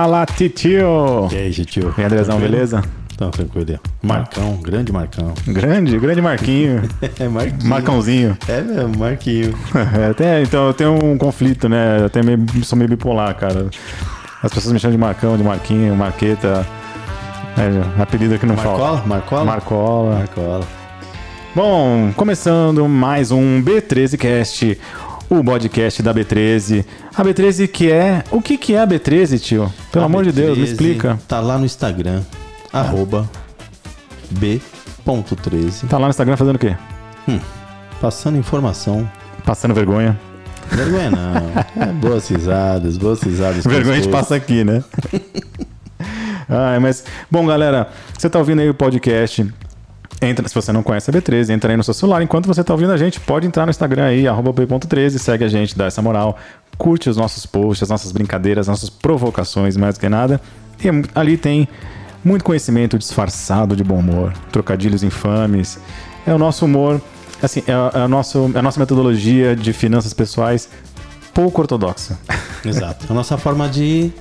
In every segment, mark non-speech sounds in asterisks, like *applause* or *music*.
Fala, titio! E aí, tio? E aí, Andrezão, Tranquilo? beleza? Tá tranquilo. Marcão, grande Marcão. Grande, grande Marquinho. *laughs* É, Marquinho. Marcãozinho. É mesmo, Marquinho. *laughs* É, até, então eu tenho um conflito, né? Eu até meio, sou meio bipolar, cara. As pessoas me chamam de Marcão, de Marquinho, Marqueta. É, apelido que não Marcola? falta. Marcola? Marcola. Marcola. Bom, começando mais um B13 Cast, o podcast da B13. A B13 que é. O que, que é a B13, tio? Pelo A amor de Deus, me B13 explica. Tá lá no Instagram, arroba b.13. Tá lá no Instagram fazendo o quê? Passando informação. Passando vergonha. Vergonha não. É, boas risadas, boas risadas. Vergonha a gente passa aqui, né? *laughs* Ai, mas, bom, galera, você tá ouvindo aí o podcast. Entra, se você não conhece a B13, entra aí no seu celular. Enquanto você tá ouvindo a gente, pode entrar no Instagram aí, arroba B.13, segue a gente, dá essa moral, curte os nossos posts, as nossas brincadeiras, as nossas provocações, mais do que nada. E ali tem muito conhecimento disfarçado de bom humor, trocadilhos infames. É o nosso humor, assim, é, a- é, nosso, é a nossa metodologia de finanças pessoais pouco ortodoxa. Exato. A nossa forma de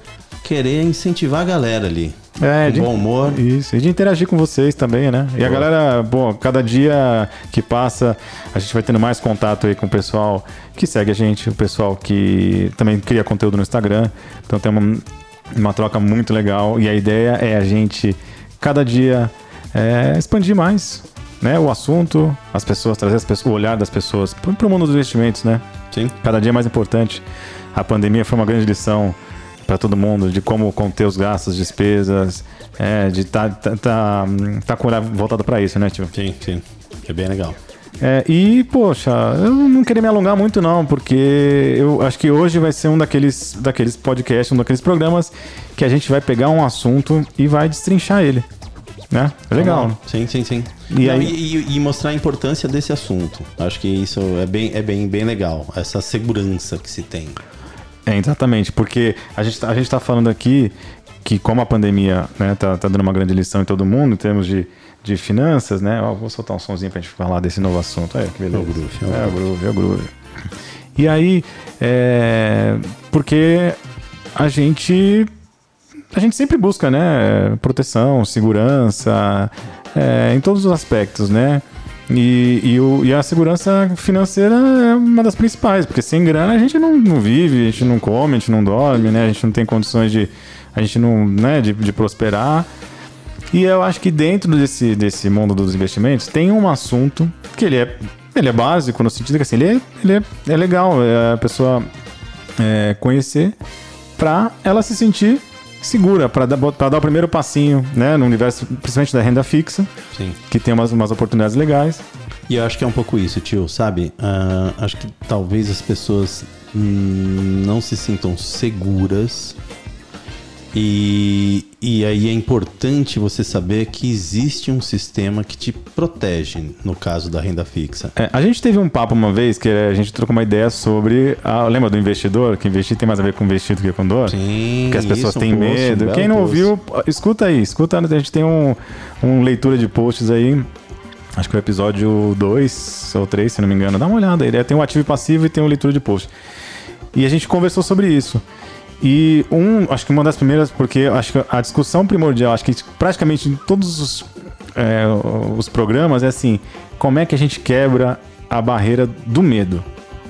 querer incentivar a galera ali. É, de, bom humor. Isso, e de interagir com vocês também, né? E a Boa. galera, bom, cada dia que passa, a gente vai tendo mais contato aí com o pessoal que segue a gente, o pessoal que também cria conteúdo no Instagram. Então tem uma, uma troca muito legal. E a ideia é a gente, cada dia, é, expandir mais né, o assunto, as pessoas, trazer as pessoas, o olhar das pessoas para o mundo dos investimentos, né? Sim. cada dia mais importante. A pandemia foi uma grande lição para todo mundo de como conter os gastos, despesas, é, de estar tá, tá, hum, tá com o olhar voltado para isso, né, tio? Sim, sim. É bem legal. É, e, poxa, eu não queria me alongar muito, não, porque eu acho que hoje vai ser um daqueles, daqueles podcasts, um daqueles programas que a gente vai pegar um assunto e vai destrinchar ele. Né? Legal. Sim, sim, sim. E Não, aí- e, e mostrar a importância desse assunto. Acho que isso é bem, é bem, bem legal. Essa segurança que se tem. É, exatamente, porque a gente, tá- a gente tá falando aqui que como a pandemia né, tá, tá dando uma grande lição em todo mundo, em termos de, de finanças, né? Ó, vou soltar um sonzinho pra gente falar desse novo assunto. Aí, que beleza. É o groove, é o É o groove, é o groove. E aí, é, porque a gente a gente sempre busca, né, proteção, segurança, é, em todos os aspectos, né? E, e, o- e a segurança financeira é uma das principais, porque sem grana a gente não, não vive, a gente não come, a gente não dorme, né? A gente não tem condições de, a gente não, né, de, de prosperar. E eu acho que dentro desse, desse mundo dos investimentos tem um assunto que ele é, ele é básico, no sentido que assim, ele é, ele é, é legal é a pessoa é, conhecer para ela se sentir segura, para dar, pra dar o primeiro passinho né, no universo, principalmente da renda fixa, Sim. que tem umas, umas oportunidades legais. E eu acho que é um pouco isso, tio, sabe? Ah, acho que talvez as pessoas hum, não se sintam seguras. E, e aí é importante você saber que existe um sistema que te protege no caso da renda fixa. É, a gente teve um papo uma vez que a gente trocou uma ideia sobre. A, lembra do investidor? Que investir tem mais a ver com investir do que com dor? Sim, que as pessoas isso, um têm post, um medo. belo Quem não post. ouviu, escuta aí, escuta. A gente tem um, um leitura de posts aí. Acho que o episódio 2 ou 3, se não me engano. Dá uma olhada aí. né? Tem um ativo e passivo e tem um leitura de post. E a gente conversou sobre isso. E um, acho que uma das primeiras, porque acho que a discussão primordial, acho que praticamente em todos os, é, os programas é assim: como é que a gente quebra a barreira do medo?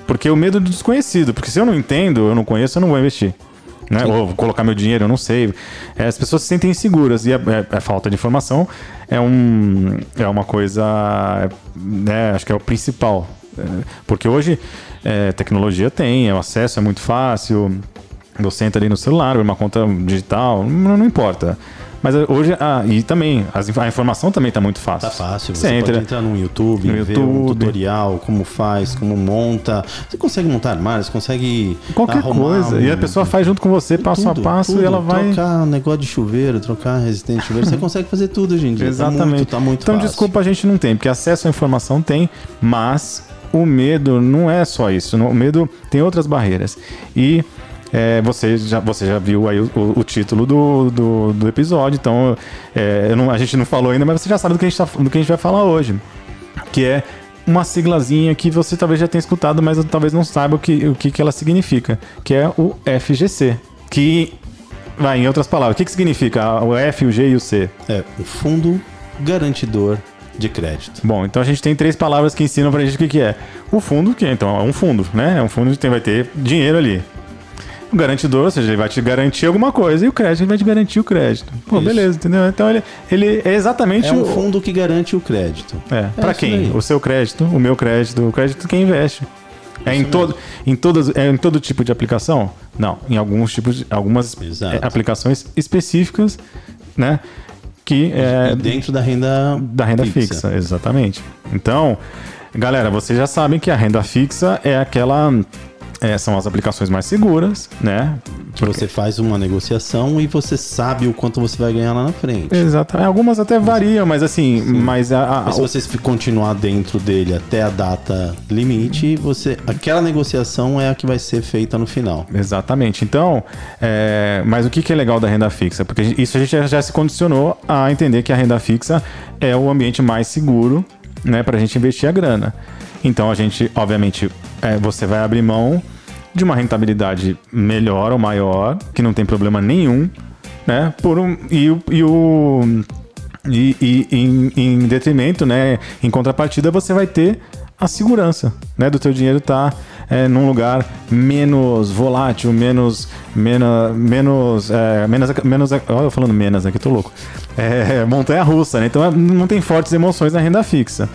Porque o medo do desconhecido, porque se eu não entendo, eu não conheço, eu não vou investir. Né? Ou vou colocar meu dinheiro, eu não sei. É, as pessoas se sentem inseguras e a, a- a falta de informação é, um, é uma coisa, é, né, acho que é o principal. É, porque hoje é, tecnologia tem, o acesso é muito fácil, você entra ali no celular, uma conta digital, não, não importa. Mas hoje, ah, e também, as a informação também está muito fácil. Tá fácil, Você você, entra pode entrar no YouTube, no ver um YouTube. tutorial, como faz, como monta. Você consegue montar armários, você consegue qualquer coisa. E a um- pessoa faz junto com você, passo tudo, a passo, tudo. e ela vai. Trocar negócio de chuveiro, trocar resistente de chuveiro, você *laughs* consegue fazer tudo hoje em dia. Tá Exatamente. muito, tá muito então, fácil. desculpa, a gente não tem, porque acesso à informação tem, mas o medo não é só isso. O medo tem outras barreiras. E é, você, já, você já viu aí o, o- o título do, do, do episódio, então é, não- a gente não falou ainda, mas você já sabe do que, a gente tá- do que a gente vai falar hoje. Que é uma siglazinha que você talvez já tenha escutado, mas talvez não saiba o que, o que, que ela significa, que é o FGC. Que vai, em outras palavras, o que, que significa o F, o G e o C? É o fundo garantidor de crédito. Bom, então a gente tem três palavras que ensinam pra gente o que, que é. O fundo, que é, então é um fundo, né? É um fundo que tem, vai ter dinheiro ali. O garantidor, ou seja, ele vai te garantir alguma coisa, e o crédito ele vai te garantir o crédito. Pô, Isso. beleza, entendeu? Então ele, ele é exatamente É um o. fundo que garante o crédito. É, pra isso quem? daí. O seu crédito, o meu crédito, o crédito de quem investe. É em, todo, em, todas, é em todo tipo de aplicação? Não, em alguns tipos de, algumas Exato. é, aplicações específicas, né? Que é, dentro da renda da renda fixa. exatamente. Então, galera, vocês já sabem que a renda fixa é aquela. É, são as aplicações mais seguras, né? Que você faz uma negociação e você sabe o quanto você vai ganhar lá na frente. Exatamente. Algumas até variam, mas assim, mas a, a- Mas se você continuar dentro dele até a data limite, você aquela negociação é a que vai ser feita no final. Exatamente. Então, é, mas o que, que é legal da renda fixa? Porque isso a gente já, já se condicionou a entender que a renda fixa é o ambiente mais seguro né, para a gente investir a grana. Então, a gente, obviamente, é, você vai abrir mão de uma rentabilidade melhor ou maior, que não tem problema nenhum, né? Por um, e, e o. E, e em, em detrimento, né? Em contrapartida, você vai ter a segurança, né? Do teu dinheiro estar num lugar menos volátil, menos, menos, menos, é, menos, menos, olha eu falando menos aqui, tô louco. É, montanha russa, né? Então é, não tem fortes emoções na renda fixa.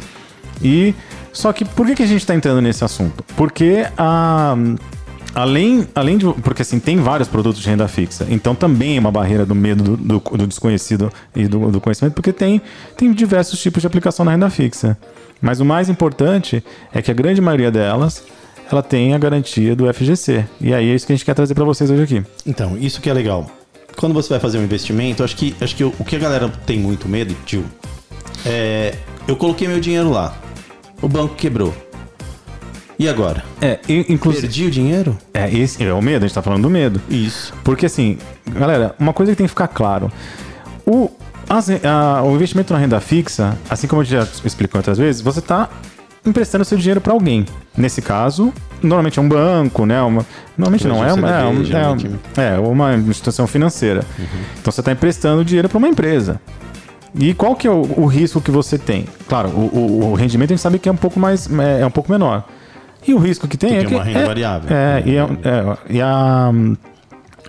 E só que por que, que a gente está entrando nesse assunto? Porque a além, além de porque assim tem vários produtos de renda fixa, então também é uma barreira do medo do, do- do desconhecido e do, do conhecimento, porque tem tem diversos tipos de aplicação na renda fixa. Mas o mais importante é que a grande maioria delas ela tem a garantia do FGC. E aí é isso que a gente quer trazer para vocês hoje aqui. Então, isso que é legal. Quando você vai fazer um investimento, acho que, acho que o, o que a galera tem muito medo, tio, é. Eu coloquei meu dinheiro lá. O banco quebrou. E agora? É, inclusive Perdi o dinheiro? é esse é o medo, a gente tá falando do medo. Isso. Porque assim, galera, uma coisa que tem que ficar claro: o, as- a- o investimento na renda fixa, assim como a gente já explicou outras vezes, você está emprestando seu dinheiro para alguém. Nesse caso, normalmente é um banco, né? Uma, normalmente não, é uma, é, CDB, uma- geralmente. é, é uma instituição financeira. Então você está emprestando dinheiro para uma empresa. E qual que é o, o risco que você tem? Claro, o, o- o rendimento a gente sabe que é um pouco mais é, é um pouco menor. E o risco que tem Porque é é que uma renda é, variável. É, e, é, é, e a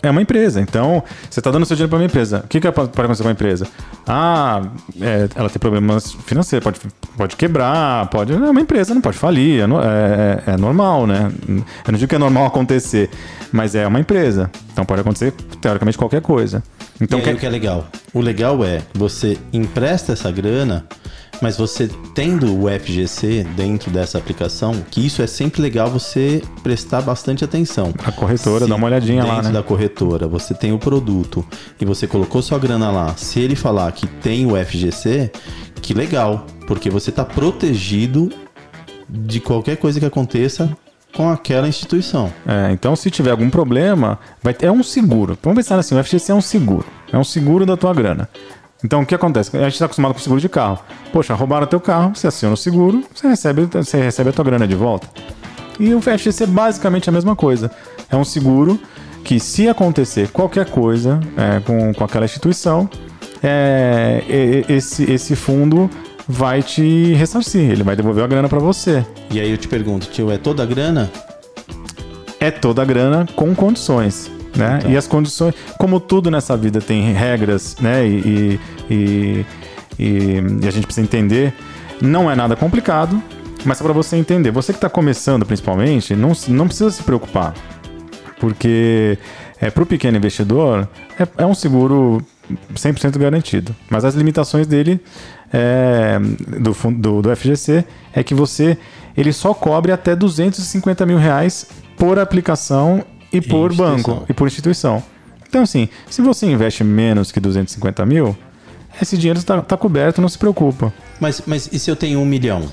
é uma empresa. Então, você está dando seu dinheiro para uma empresa. O que, que pode acontecer com a empresa? Ah, é, ela tem problemas financeiros, pode, pode quebrar, pode. É uma empresa, não pode falir. É, é- é- é normal, né? Eu não digo que é normal acontecer, mas é uma empresa. Então pode acontecer, teoricamente, qualquer coisa. Então, e quer- o que é legal? O legal é você empresta essa grana, mas você tendo o FGC dentro dessa aplicação, que isso é sempre legal você prestar bastante atenção. a corretora, Se dá uma olhadinha lá, dentro né? da corretora você tem o produto e você colocou sua grana lá, se ele falar que tem o FGC, que legal, porque você está protegido de qualquer coisa que aconteça com aquela instituição. É, então, se tiver algum problema, vai ter, é um seguro. Vamos pensar assim: o FGC é um seguro. É um seguro da tua grana. Então, o que acontece? A gente está acostumado com seguro de carro. Poxa, roubaram teu carro, você aciona o seguro, você recebe, você recebe a tua grana de volta. E o FGC é basicamente a mesma coisa. É um seguro que, se acontecer qualquer coisa é, com, com aquela instituição, é, esse, esse fundo vai te ressarcir. Ele vai devolver a grana para você. E aí eu te pergunto, tio, é toda a grana? é toda a grana com condições. Né? Então. E as condições, como tudo nessa vida tem regras, né? E, e, e- e- a gente precisa entender, não é nada complicado, mas é para você entender. Você que está começando, principalmente, não, não precisa se preocupar, porque é, para o pequeno investidor é, é um seguro 100% garantido. Mas as limitações dele é, do, do, do FGC é que você ele só cobre até 250 mil reais por aplicação e por instituição. banco e por instituição. Então, assim, se você investe menos que 250 mil, esse dinheiro está tá coberto, não se preocupa. Mas, mas e se eu tenho um milhão?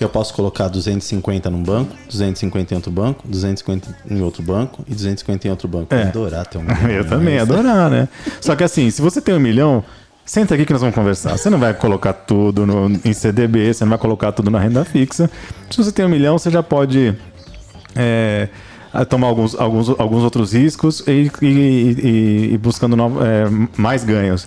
Eu posso colocar 250 num banco, 250 em outro banco, 250 em outro banco e 250 em outro banco. É. Eu adorar ter um milhão. *laughs* Eu também, mas- adorar, né? Só que assim, se você tem um milhão, senta aqui que nós vamos conversar. Você não vai colocar tudo no, em CDB, você não vai colocar tudo na renda fixa. Se você tem um milhão, você já pode é, tomar alguns, alguns, alguns outros riscos e, e, e, e buscando é, mais ganhos.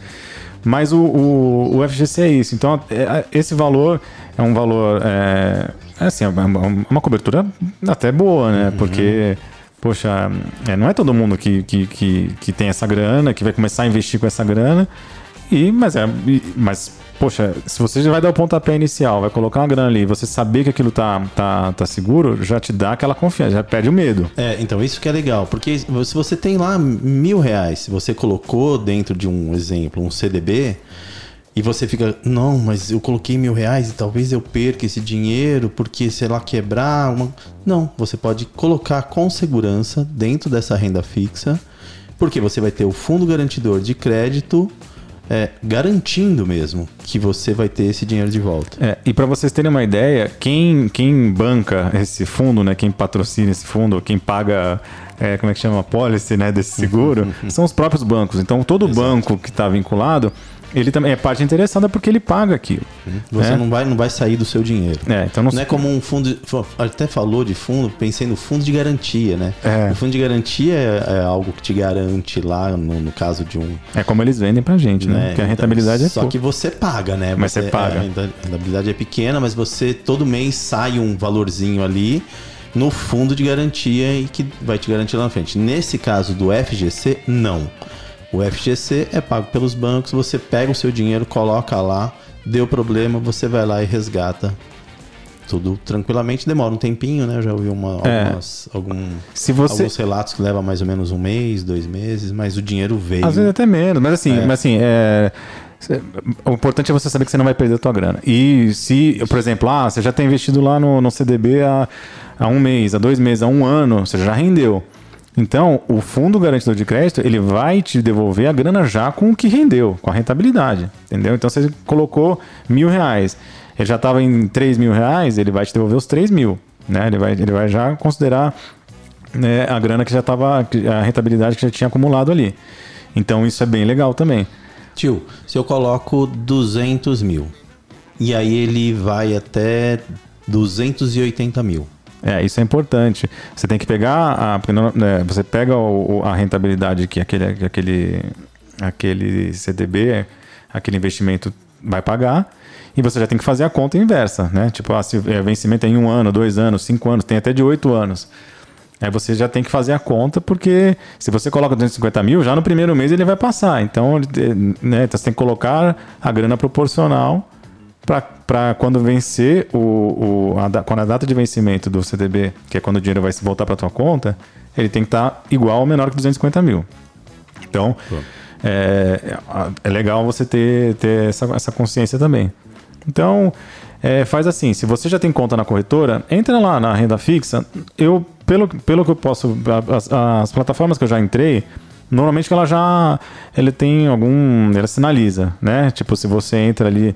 Mas o, o, o, FGC é isso. Então, é, esse valor é um valor. É, é assim, é uma, uma, cobertura até boa, né? Uhum. Porque, poxa, é, não é todo mundo que, que, que, que, tem essa grana, que vai começar a investir com essa grana. E, mas, é, mas poxa, se você já vai dar o pontapé inicial, vai colocar uma grana ali, você saber que aquilo tá, tá, tá seguro, já te dá aquela confiança, já perde o medo. É, então isso que é legal, porque se você tem lá mil reais, se você colocou dentro de um exemplo, um CDB, e você fica, não, mas eu coloquei mil reais e talvez eu perca esse dinheiro porque, sei lá, quebrar. Uma... Não, você pode colocar com segurança dentro dessa renda fixa, porque você vai ter o fundo garantidor de crédito é, garantindo mesmo que você vai ter esse dinheiro de volta. É, e para vocês terem uma ideia, quem, quem banca esse fundo, né, quem patrocina esse fundo, quem paga, é, como é que chama, a policy né, desse seguro, *laughs* são os próprios bancos. Então todo Exato. banco que está vinculado ele também é parte interessada porque ele paga aquilo. Você né? não, vai, não vai sair do seu dinheiro. É, então não... não é como um fundo. Até falou de fundo, pensei no fundo de garantia, né? É. O fundo de garantia é, é algo que te garante lá no, no, caso de um. É como eles vendem pra gente, né? né? Porque a rentabilidade então, é Só que você paga, né? Mas você, você paga. É, a rentabilidade é pequena, mas você todo mês sai um valorzinho ali no fundo de garantia e que vai te garantir lá na frente. Nesse caso do FGC, não. O FGC é pago pelos bancos, você pega o seu dinheiro, coloca lá, deu problema, você vai lá e resgata tudo tranquilamente. Demora um tempinho, né? Eu já ouvi uma, é. algumas, algum, você... alguns relatos que leva mais ou menos um mês, dois meses, mas o dinheiro veio. Às vezes até menos, mas assim, é. mas assim, é... O importante é você saber que você não vai perder a tua grana. E se, por exemplo, ah, você já tem investido lá no, no CDB há, há um mês, há dois meses, há um ano, você já rendeu. Então, o fundo garantidor de crédito, ele vai te devolver a grana já com o que rendeu, com a rentabilidade, entendeu? Então, você colocou mil reais, ele já estava em três mil reais, ele vai te devolver os três mil, né? Ele vai, ele vai já considerar né, a grana que já estava, a rentabilidade que já tinha acumulado ali. Então, isso é bem legal também. Tio, se eu coloco 200 mil, e aí ele vai até 280 mil. É, isso é importante. Você tem que pegar, a, né, você pega o, a rentabilidade que aquele, que aquele, aquele CDB, aquele investimento vai pagar, e você já tem que fazer a conta inversa, né? Tipo, ah, se é vencimento é em um ano, dois anos, cinco anos, tem até de oito anos. Aí você já tem que fazer a conta, porque se você coloca 250 mil, já no primeiro mês ele vai passar. Então, né, então você tem que colocar a grana proporcional para quando vencer o, o a, quando a data de vencimento do CDB, que é quando o dinheiro vai voltar para tua conta, ele tem que estar tá igual ou menor que 250 mil. Então é, é legal você ter, ter essa, essa consciência também. Então é, faz assim, se você já tem conta na corretora, entra lá na renda fixa. Eu pelo, pelo que eu posso, as, as plataformas que eu já entrei, normalmente ela já ele tem algum, ela sinaliza, né? Tipo se você entra ali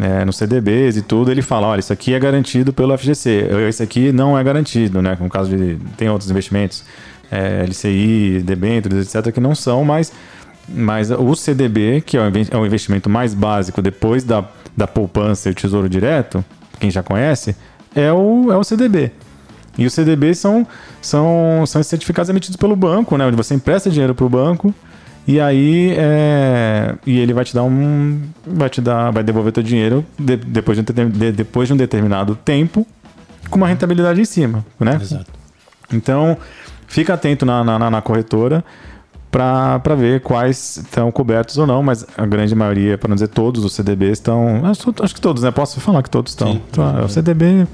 é, no CDBs e tudo, ele fala, olha, isso aqui é garantido pelo FGC, esse aqui não é garantido, né? No caso de tem outros investimentos, é, LCI, debêntures, etc, que não são, mas mas o CDB, que é o é investimento mais básico depois da, da poupança e o tesouro direto, quem já conhece, é o, é o CDB. E os CDBs são, são, são certificados emitidos pelo banco, né? Onde você empresta dinheiro para o banco e aí, é, e ele vai te dar um, vai te dar, vai devolver teu dinheiro de, depois, de um, de, depois de um determinado tempo, com uma rentabilidade em cima, né? Exato. Então, fica atento na, na, na corretora para ver quais estão cobertos ou não, mas a grande maioria, para não dizer todos, os CDBs estão. Acho, acho, que todos, né? Posso falar que todos estão. Então, o CDB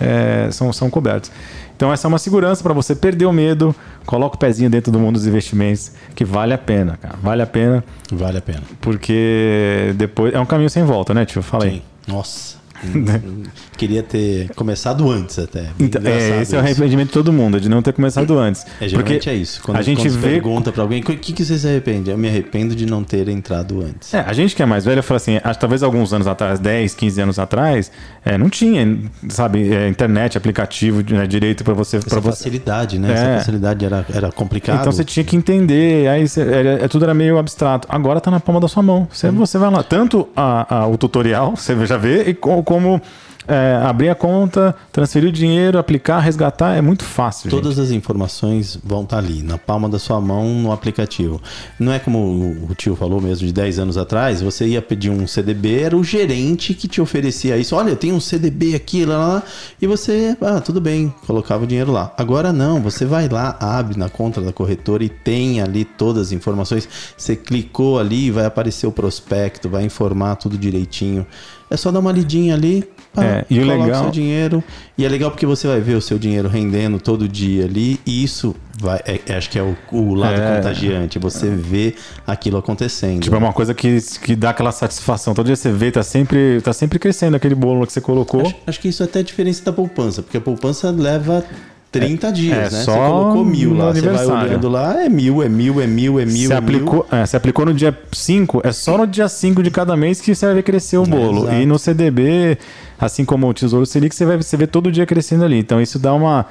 é, são, são cobertos. Então essa é uma segurança para você perder o medo, coloca o pezinho dentro do mundo dos investimentos, que vale a pena, cara. Vale a pena. Vale a pena. Porque depois é um caminho sem volta, né, tio? Fala aí. Nossa. Queria ter começado antes até. Então, é, esse é o arrependimento de todo mundo, de não ter começado antes. É, geralmente Porque é isso. Quando a gente quando vê... pergunta para alguém, o que, que você se arrepende? Eu me arrependo de não ter entrado antes. É, a gente que é mais velho fala assim, acho, talvez alguns anos atrás, 10, 15 anos atrás, é, não tinha, sabe, é, internet, aplicativo né, direito para você... Essa você... facilidade, né? Essa é. facilidade era, era complicado. Então você tinha que entender, aí você, era, tudo era meio abstrato. Agora tá na palma da sua mão. Você, hum. você vai lá, tanto a, a, o tutorial, você já vê, e como é, abrir a conta, transferir o dinheiro, aplicar, resgatar, é muito fácil. Todas gente. as informações vão estar ali, na palma da sua mão, no aplicativo. Não é como o tio falou mesmo, de 10 anos atrás, você ia pedir um CDB, era o gerente que te oferecia isso. Olha, tem um CDB aqui, lá, lá, e você, ah, tudo bem, colocava o dinheiro lá. Agora não, você vai lá, abre na conta da corretora e tem ali todas as informações. Você clicou ali, vai aparecer o prospecto, vai informar tudo direitinho. É só dar uma lidinha ali, pá, É, e o coloca legal- seu dinheiro. E é legal porque você vai ver o seu dinheiro rendendo todo dia ali, e isso vai, é- é- acho que é o, o lado É. contagiante. Você vê aquilo acontecendo. Tipo, é uma coisa que, que dá aquela satisfação. Todo dia você vê, tá sempre, tá sempre crescendo aquele bolo que você colocou. Acho, acho que isso é até a diferença da poupança, porque a poupança leva 30 dias, é né? só você colocou mil lá, você vai olhando lá, é mil, é mil, é mil, é mil, Você é aplicou, mil. é, você aplicou no dia 5, é só no dia 5 de cada mês que você vai ver crescer o bolo. exato. e no CDB, assim como o Tesouro Selic, você vai você vê todo dia crescendo ali. Então isso dá uma,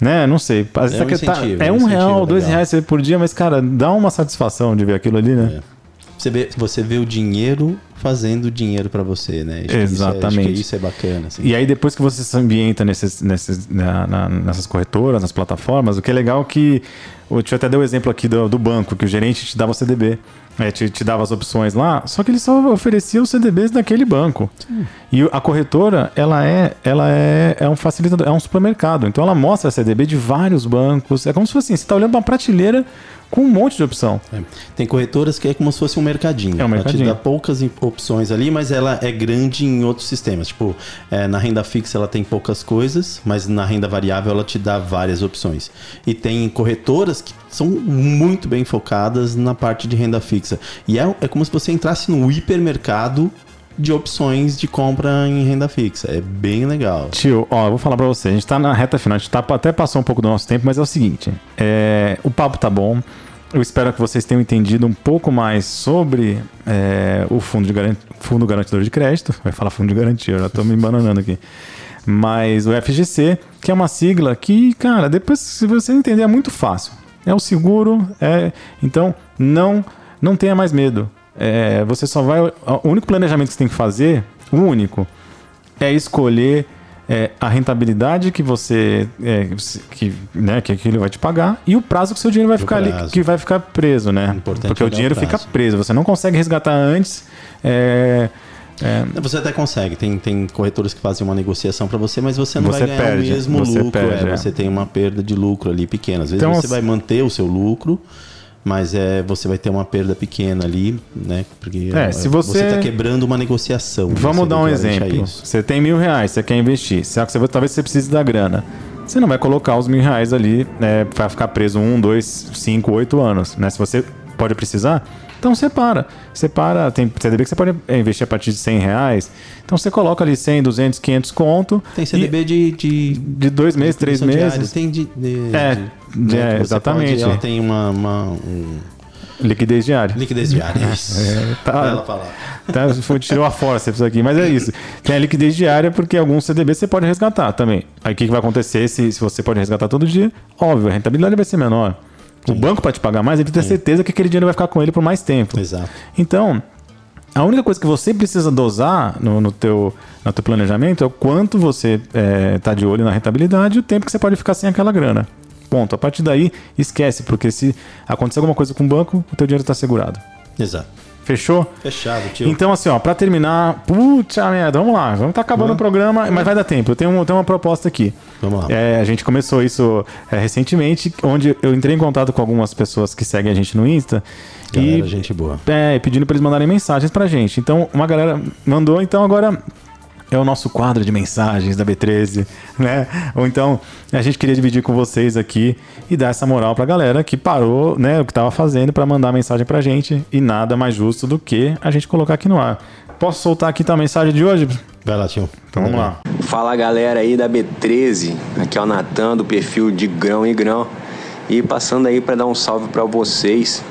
né, não sei, às vezes É um tá- tá- incentivo, é é um um real, dois legal. reais por dia, mas cara, dá uma satisfação de ver aquilo ali, né? Você vê, você vê o dinheiro fazendo dinheiro pra você, né? Acho que isso é- Exatamente. isso é bacana. Assim. E aí, depois que você se ambienta nesses, nesses, na- na- nessas corretoras, nas plataformas, o que é legal é que. Eu até dei o exemplo aqui do, do banco, que o gerente te dava o CDB. É, te, te dava as opções lá, só que ele só oferecia os CDBs daquele banco. E o- a corretora, ela é, ela é, é um facilitador, é um supermercado. Então ela mostra CDB de vários bancos. É como se fosse assim, você está olhando uma prateleira com um monte de opção. É. Tem corretoras que é como se fosse um mercadinho. É um Ela te mercadinho. dá poucas opções ali, mas ela é grande em outros sistemas. Tipo, é, na renda fixa ela tem poucas coisas, mas na renda variável ela te dá várias opções. E tem corretoras que são muito bem focadas na parte de renda fixa. E é, é como se você entrasse no hipermercado de opções de compra em renda fixa. É bem legal. Tio, ó, eu vou falar pra você. A gente tá na reta final, a gente tá, até passou um pouco do nosso tempo, mas é o seguinte: é, o papo tá bom. Eu espero que vocês tenham entendido um pouco mais sobre é, o fundo, de fundo garantidor de crédito. Vai falar fundo de garantia, eu já tô me embananando aqui. Mas o FGC, que é uma sigla que, cara, depois, se você entender, é muito fácil. É o seguro, é. Então, não, não tenha mais medo. É, você só vai. O único planejamento que você tem que fazer, o único, é escolher é, a rentabilidade que você é, que, né, que aquilo vai te pagar e o prazo que o seu dinheiro vai O ficar ali, prazo. que vai ficar preso, né? Importante Porque o o dinheiro prazo. fica preso. Você não consegue resgatar antes. é, é, Você até consegue, tem, tem corretores que fazem uma negociação para você, mas você não Você vai ganhar perde, o mesmo você lucro. perde, é, é. Você tem uma perda de lucro ali pequena. Às vezes Então, você vai manter o seu lucro, mas é, você vai ter uma perda pequena ali, né? Porque É, se você- está quebrando uma negociação. Vamos Você dar um exemplo. Você tem mil reais, você quer investir. Só que você, talvez você precise da grana. Você não vai colocar os mil reais ali né, para ficar preso um, dois, cinco, oito anos. Né? Se você pode precisar, então separa. Separa, tem CDB que você pode é, investir a partir de 100 reais. Então você coloca ali 100, 200, 500 conto. Tem e CDB de, de, de dois meses, três comissão diária, meses. Tem de, de- É, de- de- né, é, exatamente. pode- ela tem uma, uma um, Liquidez diária. liquidez diária. *laughs* Isso. tá. Pra ela falar. Tá, foi, tirou a forceps aqui, mas é isso. Tem a liquidez diária, porque alguns CDB você pode resgatar também. Aí o que, que vai acontecer se, se você pode resgatar todo dia? Óbvio, a rentabilidade vai ser menor. O banco para te pagar mais, ele tem certeza que aquele dinheiro vai ficar com ele por mais tempo. Exato. Então, a única coisa que você precisa dosar no, no, teu, no teu planejamento é o quanto você está de olho na rentabilidade e o tempo que você pode ficar sem aquela grana. Ponto. A partir daí, esquece, porque se acontecer alguma coisa com o banco, o teu dinheiro está segurado. Exato. Fechou? Fechado, tio. Então, assim, ó, pra terminar, puta merda, vamos lá, vamos tá acabando o programa, mas vai dar tempo. Eu tenho, um- tenho uma proposta aqui. Vamos lá. É, a gente começou isso é, recentemente, onde eu entrei em contato com algumas pessoas que seguem a gente no Insta Galera, e gente boa. é, pedindo pra eles mandarem mensagens pra gente. Então, uma galera mandou, então agora é o nosso quadro de mensagens da B13, né? Ou então a gente queria dividir com vocês aqui e dar essa moral pra galera que parou, né, o que tava fazendo pra mandar mensagem pra gente e nada mais justo do que a gente colocar aqui no ar. Posso soltar aqui tá a mensagem de hoje? Vai lá, tio. Então vamos lá. Fala galera aí da B13, aqui é o Natan do perfil de Grão e Grão e passando aí para dar um salve para vocês,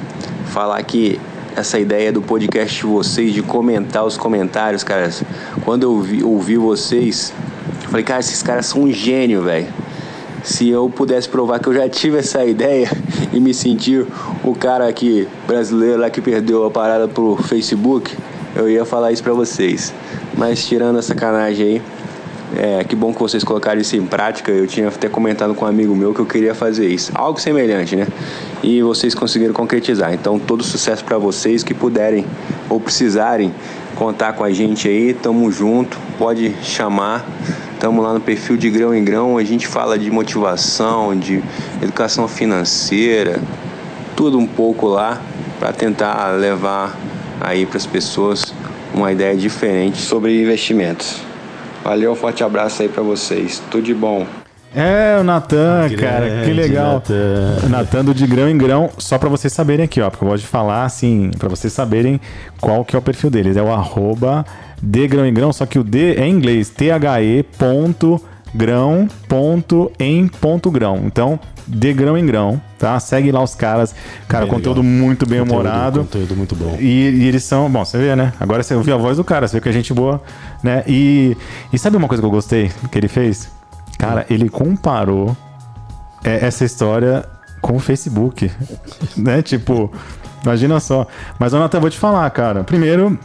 falar que essa ideia do podcast de vocês de comentar os comentários, cara, quando eu vi, ouvi vocês, falei, cara, esses caras são um gênio, velho. Se eu pudesse provar que eu já tive essa ideia *laughs* e me sentir o cara aqui brasileiro lá que perdeu a parada pro Facebook, eu ia falar isso pra vocês. Mas tirando a sacanagem aí, É, que bom que vocês colocaram isso em prática. Eu tinha até comentado com um amigo meu que eu queria fazer isso. Algo semelhante, né? E vocês conseguiram concretizar. Então, todo sucesso para vocês que puderem ou precisarem contar com a gente aí. Tamo junto. Pode chamar. Tamo lá no perfil de grão em grão. A gente fala de motivação, de educação financeira, tudo um pouco lá para tentar levar aí para as pessoas uma ideia diferente sobre investimentos. Valeu, um forte abraço aí para vocês. Tudo de bom. É, o Natan, cara, que legal. Natan. Do de grão em grão, só pra vocês saberem aqui, ó, porque eu gosto de falar assim, pra vocês saberem qual que é o perfil deles. É o arroba de grão em grão, só que o D é em inglês, T-H-E ponto grão ponto em ponto grão. Então, de grão em grão, tá? Segue lá os caras. Cara, Bem conteúdo legal. muito bem Conteúdo- humorado. Conteúdo muito bom. E, e eles são. Bom, você vê, né? Agora você ouviu a voz do cara, você vê que é gente boa, né? E, e sabe uma coisa que eu gostei que ele fez? Cara, ele comparou é, essa história com o Facebook, *laughs* né? Tipo, imagina só. Mas, eu vou te falar, cara. Primeiro,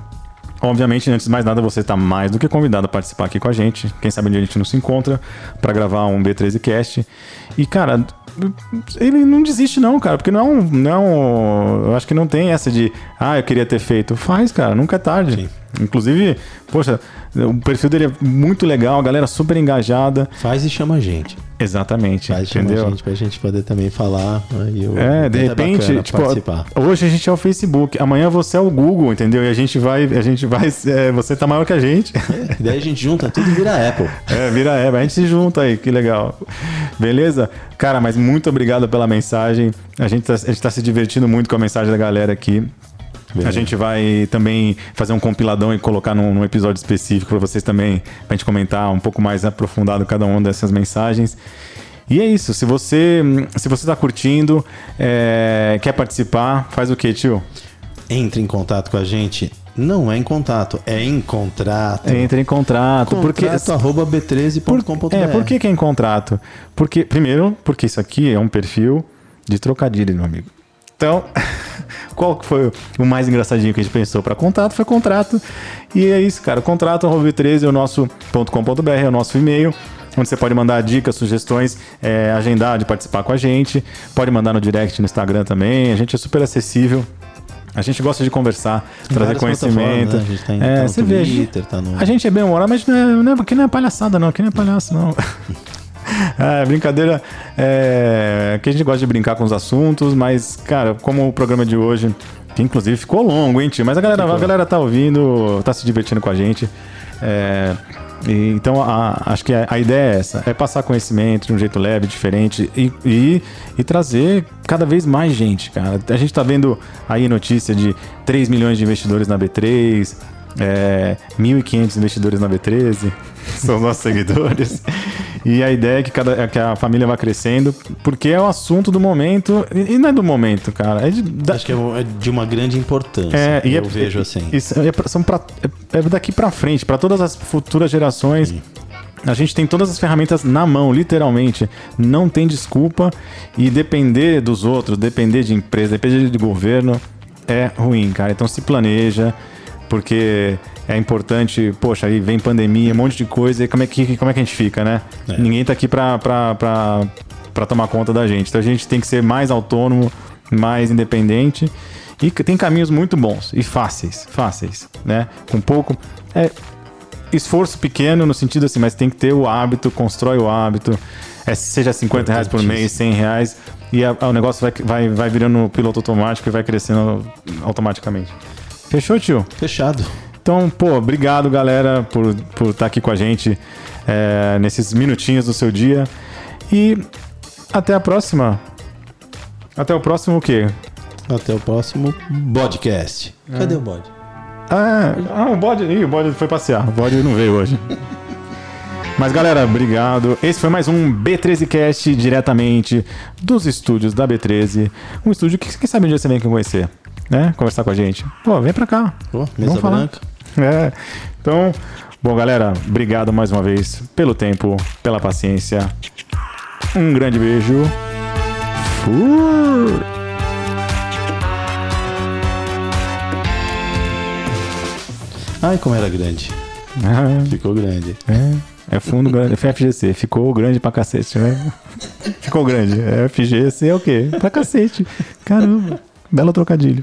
obviamente, antes de mais nada, você está mais do que convidado a participar aqui com a gente. Quem sabe onde a gente não se encontra para gravar um B13 Cast. E, cara, ele não desiste, não, cara, porque não é. Não, é eu acho que não tem essa de, ah, eu queria ter feito. Faz, cara, nunca é tarde. Sim. Inclusive, poxa, o perfil dele é muito legal, a galera super engajada. Faz e chama a gente. Exatamente. Faz e chama entendeu? a gente pra gente poder também falar. Aí o- É, de é repente, bacana tipo, participar. hoje a gente é o Facebook, amanhã você é o Google, entendeu? E a gente vai, a gente vai, *laughs* é, você tá maior que a gente. E daí a gente junta tudo e vira Apple. *laughs* É, vira Eva, a gente se junta aí, que legal. Beleza? Cara, mas muito obrigado pela mensagem. A gente tá, a gente tá se divertindo muito com a mensagem da galera aqui. A Beleza. gente vai também fazer um compiladão e colocar num, num episódio específico para vocês também, pra gente comentar um pouco mais aprofundado cada uma dessas mensagens. E é isso. Se você se você tá curtindo, é, quer participar, faz o que, tio? Entre em contato com a gente. Não é em contato, é em contrato. Entra em contrato. porque Contrato arroba b13.com.br. É, por que, que é em contrato? Porque, primeiro, porque isso aqui é um perfil de trocadilho, meu amigo. Então, *laughs* qual que foi o mais engraçadinho que a gente pensou para contrato? Foi contrato. E é isso, cara. Contrato arroba 13 é o nosso .com.br, é o nosso e-mail, onde você pode mandar dicas, sugestões, é, agendar de participar com a gente. Pode mandar no direct no Instagram também. A gente é super acessível. A gente gosta de conversar, trazer várias conhecimento. né? A gente tá em- é, tá no você vê, Twitter, tá no- a gente é bem humorado, mas não é, não é, aqui não é palhaçada, não. Aqui não é palhaço, não. *laughs* *laughs* É, brincadeira. É, que a gente gosta de brincar com os assuntos, mas, cara, como o programa de hoje, que inclusive ficou longo, hein, tio? Mas a galera, a galera tá ouvindo, tá se divertindo com a gente. É, e, então, a- acho que a, a ideia é essa: é passar conhecimento de um jeito leve, diferente e, e, e trazer cada vez mais gente, cara. A gente tá vendo aí notícia de 3 milhões de investidores na B3, é, 1.500 investidores na B13, *laughs* são os nossos seguidores. E a ideia é que, cada, é que a família vá crescendo, porque é o assunto do momento, e não é do momento, cara. É de, da- Acho que é é de uma grande importância. é, e eu é- vejo assim. Isso é, são pra, é, é daqui pra frente, pra todas as futuras gerações. A gente tem todas as ferramentas na mão, literalmente. Não tem desculpa. E depender dos outros, depender de empresa, depender de governo, é ruim, cara. Então se planeja, porque é importante. Poxa, aí vem pandemia, um monte de coisa. E como é que, como é que a gente fica, né? É. Ninguém tá aqui pra, pra, pra, pra tomar conta da gente. Então a gente tem que ser mais autônomo, mais independente. E tem caminhos muito bons e fáceis, fáceis, né? Com pouco. É, esforço pequeno no sentido assim, mas tem que ter o hábito, constrói o hábito. É, seja 50 reais por mês, 100 reais, e a- o negócio vai, vai, vai virando piloto automático e vai crescendo automaticamente. Fechou, tio? Fechado. Então, pô, obrigado, galera, por estar por tá aqui com a gente é, nesses minutinhos do seu dia. E até a próxima. Até o próximo o quê? Até o próximo podcast. Cadê o bode? Ah, ah, o bode. Ih, o bode foi passear. O bode não veio hoje. *laughs* Mas galera, obrigado. Esse foi mais um B13Cast diretamente dos estúdios da B13. Um estúdio que quem sabe um dia você vem aqui conhecer, né? Conversar com a gente. Pô, vem pra cá. Pô, mesa branca. É. Então, bom, galera, obrigado mais uma vez pelo tempo, pela paciência. Um grande beijo. Fui. Ai, como era grande. Ah, Ficou grande. é. É fundo grande, FGC. Ficou grande pra cacete, né? Ficou grande. É FGC é o quê? Pra cacete. Caramba. Belo trocadilho.